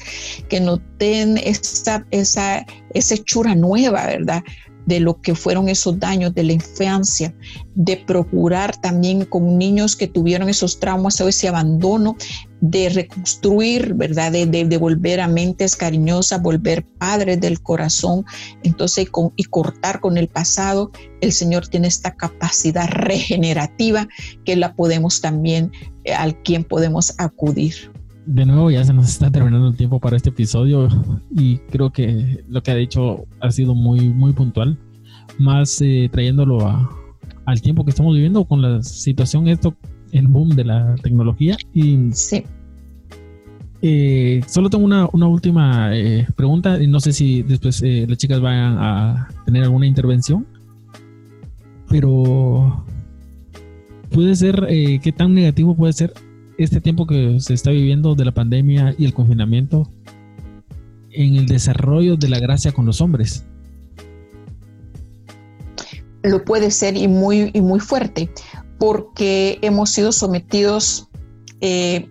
que nos den esa, esa, esa hechura nueva, ¿verdad? de lo que fueron esos daños de la infancia, de procurar también con niños que tuvieron esos traumas o ese abandono, de reconstruir, ¿verdad? De, volver a mentes cariñosas, volver padres del corazón, entonces y cortar con el pasado. El Señor tiene esta capacidad regenerativa que la podemos también, eh, al quien podemos acudir de nuevo ya se nos está terminando el tiempo para este episodio y creo que lo que ha dicho ha sido muy, muy puntual, más eh, trayéndolo a, al tiempo que estamos viviendo con la situación, esto, el boom de la tecnología. Y sí. Eh, solo tengo una, una última eh, pregunta y no sé si después las chicas vayan a tener alguna intervención, pero puede ser, ¿qué tan negativo puede ser este tiempo que se está viviendo de la pandemia y el confinamiento en el desarrollo de la gracia con los hombres? Lo puede ser y muy, y muy fuerte, porque hemos sido sometidos eh,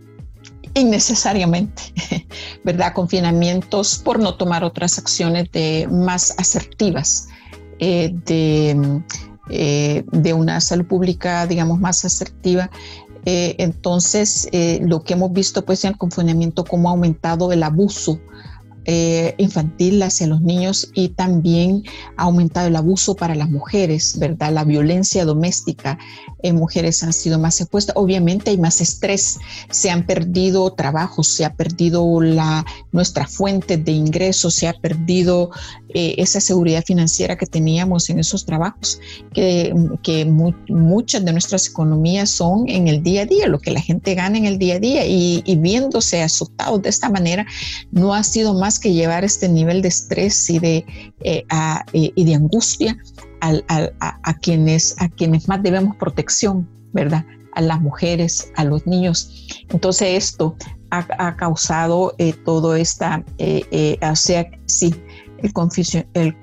innecesariamente, ¿verdad? Confinamientos por no tomar otras acciones más asertivas, eh, de, eh, de una salud pública, digamos, más asertiva entonces, lo que hemos visto pues en el confinamiento, cómo ha aumentado el abuso infantil hacia los niños y también ha aumentado el abuso para las mujeres, ¿verdad? La violencia doméstica en mujeres han sido más expuestas. Obviamente hay más estrés, se han perdido trabajos, se ha perdido la, nuestra fuente de ingresos, se ha perdido eh, esa seguridad financiera que teníamos en esos trabajos, que, que muchas de nuestras economías son en el día a día, lo que la gente gana en el día a día y, y viéndose azotados de esta manera, no ha sido más que llevar este nivel de estrés y de, eh, eh, y de angustia a, quienes, a quienes más debemos protección, ¿verdad? A las mujeres, a los niños. Entonces esto ha, causado eh, todo esta, o sea, sí, el, el,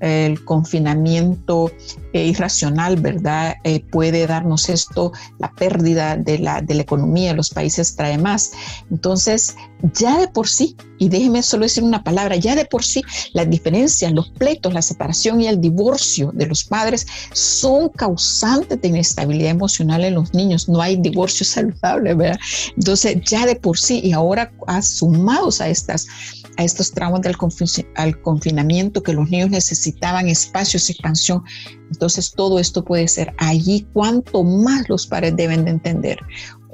el confinamiento eh, irracional, ¿verdad? Eh, puede darnos esto, la pérdida de la, de la economía los países trae más. Entonces, ya de por sí, y déjeme solo decir una palabra, ya de por sí las diferencias, los pleitos, la separación y el divorcio de los padres son causantes de inestabilidad emocional en los niños. No hay divorcio saludable, ¿verdad? Entonces, ya de por sí, y ahora sumados a estas a estos traumas del confinamiento que los niños necesitaban espacios, expansión. Entonces todo esto puede ser allí cuanto más los padres deben de entender,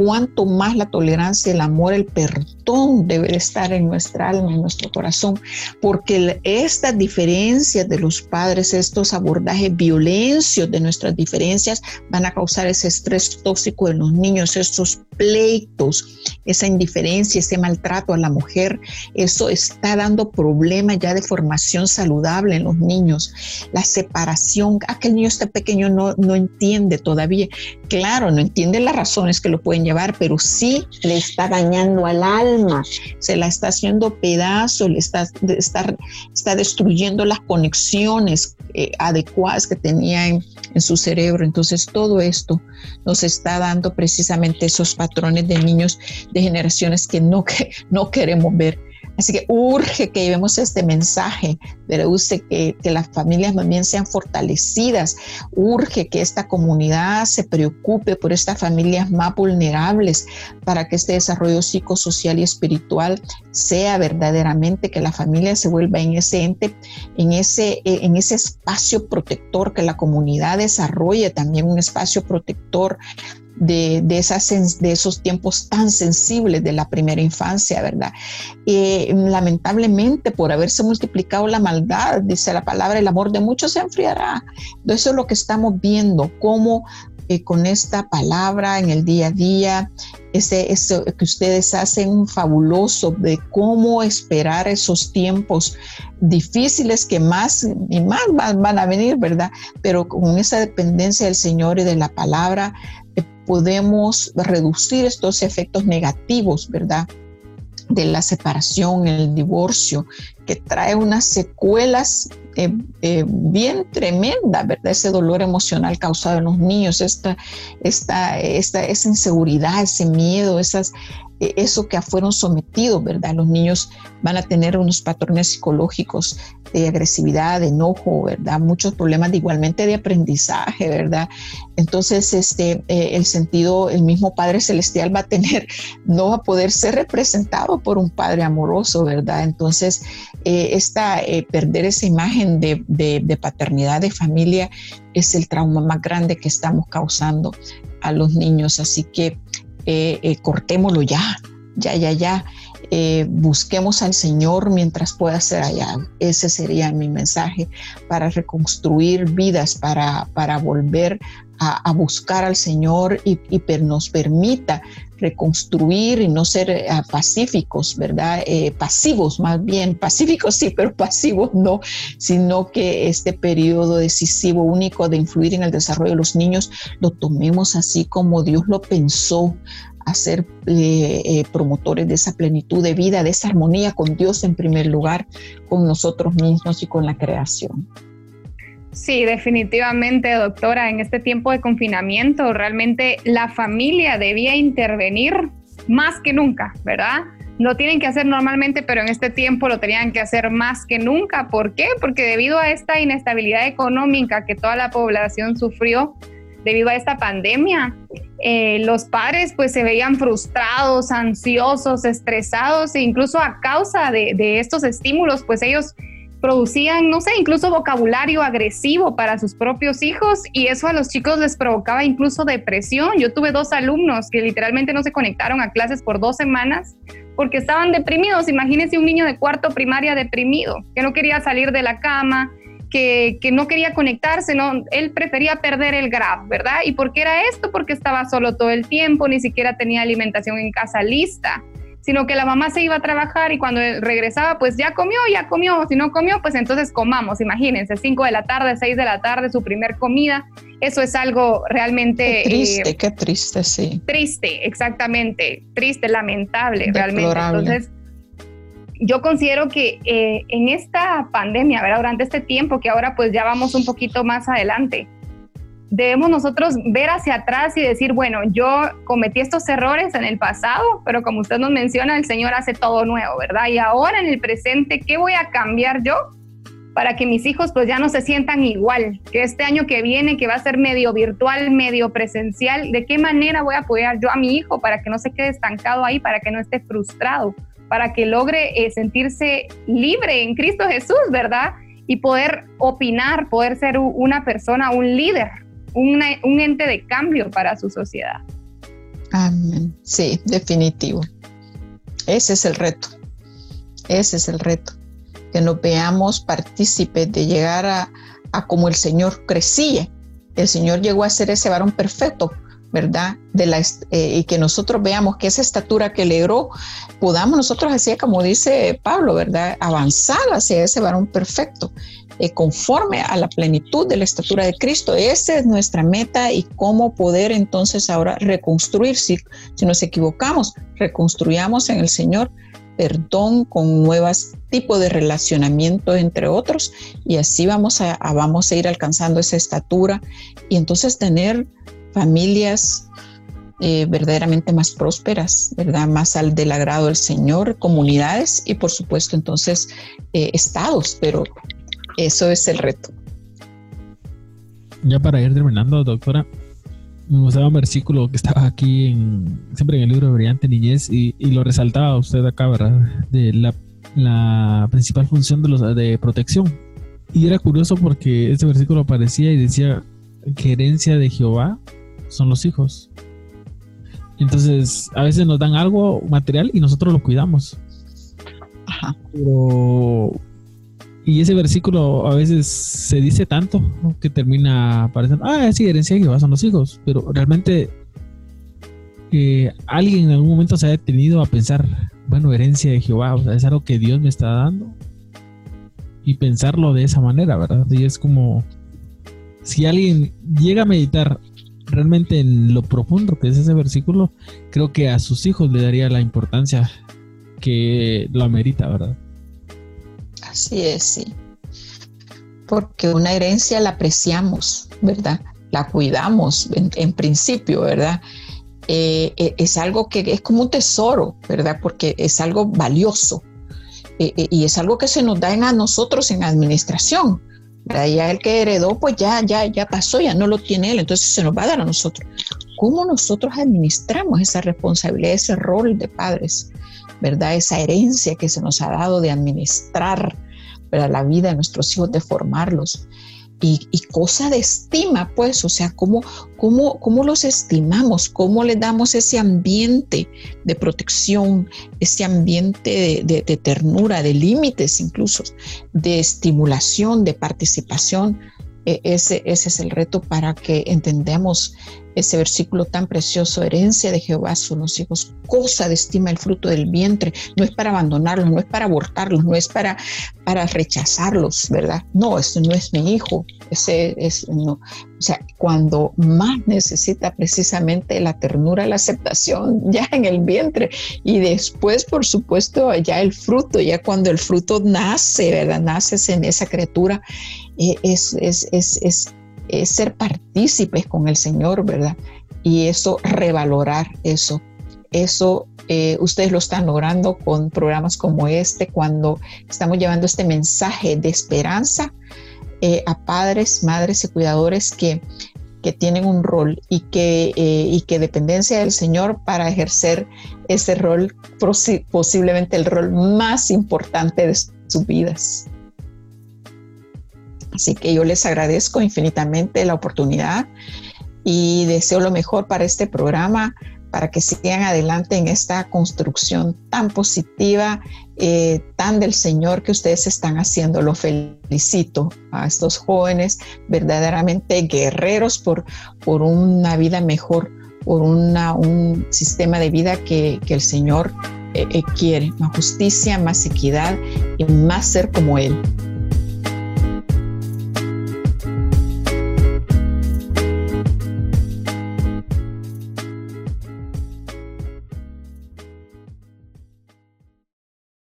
cuanto más la tolerancia, el amor, el perdón debe estar en nuestra alma, en nuestro corazón, porque estas diferencias de los padres, estos abordajes violencios de nuestras diferencias van a causar ese estrés tóxico en los niños, estos pleitos, esa indiferencia, ese maltrato a la mujer, eso está dando problemas ya de formación saludable en los niños. La separación, aquel niño este pequeño no, no entiende todavía. Claro, no entiende las razones que lo pueden llevar, pero sí le está dañando al alma, se la está haciendo pedazo, le está, está, está destruyendo las conexiones eh, adecuadas que tenía en, en su cerebro. Entonces todo esto nos está dando precisamente esos patrones de niños de generaciones que no, que no queremos ver. Así que urge que llevemos este mensaje, urge que, que las familias también sean fortalecidas, urge que esta comunidad se preocupe por estas familias más vulnerables para que este desarrollo psicosocial y espiritual sea verdaderamente que la familia se vuelva en ese ente, en ese, en ese espacio protector, que la comunidad desarrolle también un espacio protector de, de esos tiempos tan sensibles de la primera infancia, ¿verdad? Eh, lamentablemente, por haberse multiplicado la maldad, dice la palabra, el amor de muchos se enfriará. Eso es lo que estamos viendo, cómo eh, con esta palabra en el día a día, ese, eso que ustedes hacen un fabuloso de cómo esperar esos tiempos difíciles que más y más van a venir, ¿verdad? Pero con esa dependencia del Señor y de la palabra, podemos reducir estos efectos negativos, ¿verdad? de la separación, el divorcio, que trae unas secuelas eh, eh, bien tremendas, ¿verdad? Ese dolor emocional causado en los niños, esta, esta, esta, esa inseguridad, ese miedo, esas, eso que fueron sometidos, ¿verdad? Los niños van a tener unos patrones psicológicos de agresividad, de enojo, ¿verdad? Muchos problemas de, igualmente de aprendizaje, ¿verdad? Entonces, este, eh, el sentido, el mismo Padre Celestial va a tener, no va a poder ser representado por un Padre amoroso, ¿verdad? Entonces, eh, esta, perder esa imagen de, de paternidad, de familia, es el trauma más grande que estamos causando a los niños. Así que eh, eh, cortémoslo ya, ya, ya, ya. Eh, busquemos al Señor mientras pueda ser allá. Ese sería mi mensaje para reconstruir vidas, para, para volver a, buscar al Señor y, y nos permita reconstruir y no ser pacíficos, ¿verdad? pasivos más bien, pacíficos sí, pero pasivos no, sino que este periodo decisivo único de influir en el desarrollo de los niños lo tomemos así como Dios lo pensó, a eh, eh, promotores de esa plenitud de vida, de esa armonía con Dios en primer lugar, con nosotros mismos y con la creación. Sí, definitivamente, doctora, en este tiempo de confinamiento realmente la familia debía intervenir más que nunca, ¿verdad? Lo tienen que hacer normalmente, pero en este tiempo lo tenían que hacer más que nunca. ¿Por qué? Porque debido a esta inestabilidad económica que toda la población sufrió, debido a esta pandemia, eh, los padres pues se veían frustrados, ansiosos, estresados e incluso a causa de, de, estos estímulos pues ellos producían, no sé, incluso vocabulario agresivo para sus propios hijos y eso a los chicos les provocaba incluso depresión. Yo tuve dos alumnos que literalmente no se conectaron a clases por dos semanas porque estaban deprimidos. Imagínense un niño de cuarto primaria deprimido, que no quería salir de la cama, que, no quería conectarse, no, él prefería perder el grab, ¿verdad? ¿Y por qué era esto? Porque estaba solo todo el tiempo, ni siquiera tenía alimentación en casa lista, sino que la mamá se iba a trabajar y cuando regresaba, pues ya comió, ya comió, si no comió, pues entonces comamos, imagínense, 5 de la tarde, 6 de la tarde, su primer comida, eso es algo realmente... Qué triste, eh, qué triste, sí. Triste, exactamente, triste, lamentable, realmente. Entonces yo considero que eh, en esta pandemia, ¿verdad? durante este tiempo que ahora pues ya vamos un poquito más adelante, debemos nosotros ver hacia atrás y decir, bueno, yo cometí estos errores en el pasado, pero como usted nos menciona, el Señor hace todo nuevo, ¿verdad? Y ahora en el presente, ¿qué voy a cambiar yo para que mis hijos pues ya no se sientan igual? Que este año que viene, que va a ser medio virtual, medio presencial, ¿de qué manera voy a apoyar yo a mi hijo para que no se quede estancado ahí, para que no esté frustrado? para que logre eh, sentirse libre en Cristo Jesús, ¿verdad? Y poder opinar, poder ser una persona, un líder, un ente de cambio para su sociedad. Amén. Sí, definitivo. Ese es el reto. Ese es el reto. Que nos veamos partícipes de llegar a, a como el Señor crecía. El Señor llegó a ser ese varón perfecto, ¿verdad? Eh, y que nosotros veamos que esa estatura que logró, podamos nosotros así, como dice Pablo, ¿verdad? Avanzar hacia ese varón perfecto, eh, conforme a la plenitud de la estatura de Cristo. Esa es nuestra meta y cómo poder entonces ahora reconstruir. Si, si nos equivocamos, reconstruyamos en el Señor perdón con nuevos tipos de relacionamiento entre otros y así vamos a, vamos a ir alcanzando esa estatura y entonces tener familias eh, verdaderamente más prósperas, ¿verdad? Más al del agrado del Señor, comunidades y por supuesto entonces eh, estados, pero eso es el reto. Ya para ir terminando, doctora, me gustaba un versículo que estaba aquí en, siempre en el libro de Brillante Niñez y, lo resaltaba usted acá, ¿verdad? De la, la principal función de, los, de protección. Y era curioso porque este versículo aparecía y decía que herencia de Jehová son los hijos. Entonces, a veces nos dan algo material y nosotros lo cuidamos. Ajá. Pero. Y ese versículo a veces se dice tanto que termina apareciendo, ah, sí, herencia de Jehová son los hijos. Pero realmente que alguien en algún momento se ha detenido a pensar, bueno, herencia de Jehová, o sea, es algo que Dios me está dando. Y pensarlo de esa manera, ¿verdad? Y es como, si alguien llega a meditar realmente en lo profundo que es ese versículo, creo que a sus hijos le daría la importancia que lo amerita, ¿verdad? Así es, sí. Porque una herencia la apreciamos, ¿verdad? La cuidamos en, principio, ¿verdad? Eh, eh, es algo que es como un tesoro, ¿verdad? Porque es algo valioso. Eh, y es algo que se nos da a nosotros en administración. Ya el que heredó, pues ya, ya, ya pasó, ya no lo tiene él, entonces se nos va a dar a nosotros. ¿Cómo nosotros administramos esa responsabilidad, ese rol de padres? ¿Verdad? Esa herencia que se nos ha dado de administrar la vida de nuestros hijos, de formarlos y, cosa de estima, pues, o sea, ¿cómo, cómo, cómo los estimamos, cómo le damos ese ambiente de protección, ese ambiente de, de ternura, de límites incluso, de estimulación, de participación. E, ese, ese es el reto para que entendamos ese versículo tan precioso, herencia de Jehová son los hijos, cosa de estima el fruto del vientre, no es para abandonarlos, no es para abortarlos, no es para, para rechazarlos, ¿verdad? No, eso no es mi hijo, ese es, no. O sea, cuando más necesita precisamente la ternura, la aceptación ya en el vientre y después, por supuesto, ya el fruto, ya cuando el fruto nace, ¿verdad? Naces en esa criatura, eh, es, es, es, es es ser partícipes con el Señor, ¿verdad? Y eso, revalorar eso. Eso eh, ustedes lo están logrando con programas como este, cuando estamos llevando este mensaje de esperanza eh, a padres, madres y cuidadores que, que tienen un rol y que, eh, y que dependencia del Señor para ejercer ese rol, posiblemente el rol más importante de sus vidas. Así que yo les agradezco infinitamente la oportunidad y deseo lo mejor para este programa, para que sigan adelante en esta construcción tan positiva, eh, tan del Señor que ustedes están haciendo. Lo felicito a estos jóvenes, verdaderamente guerreros por, por una vida mejor, por una, un sistema de vida que, que el Señor eh, eh, quiere, más justicia, más equidad y más ser como Él.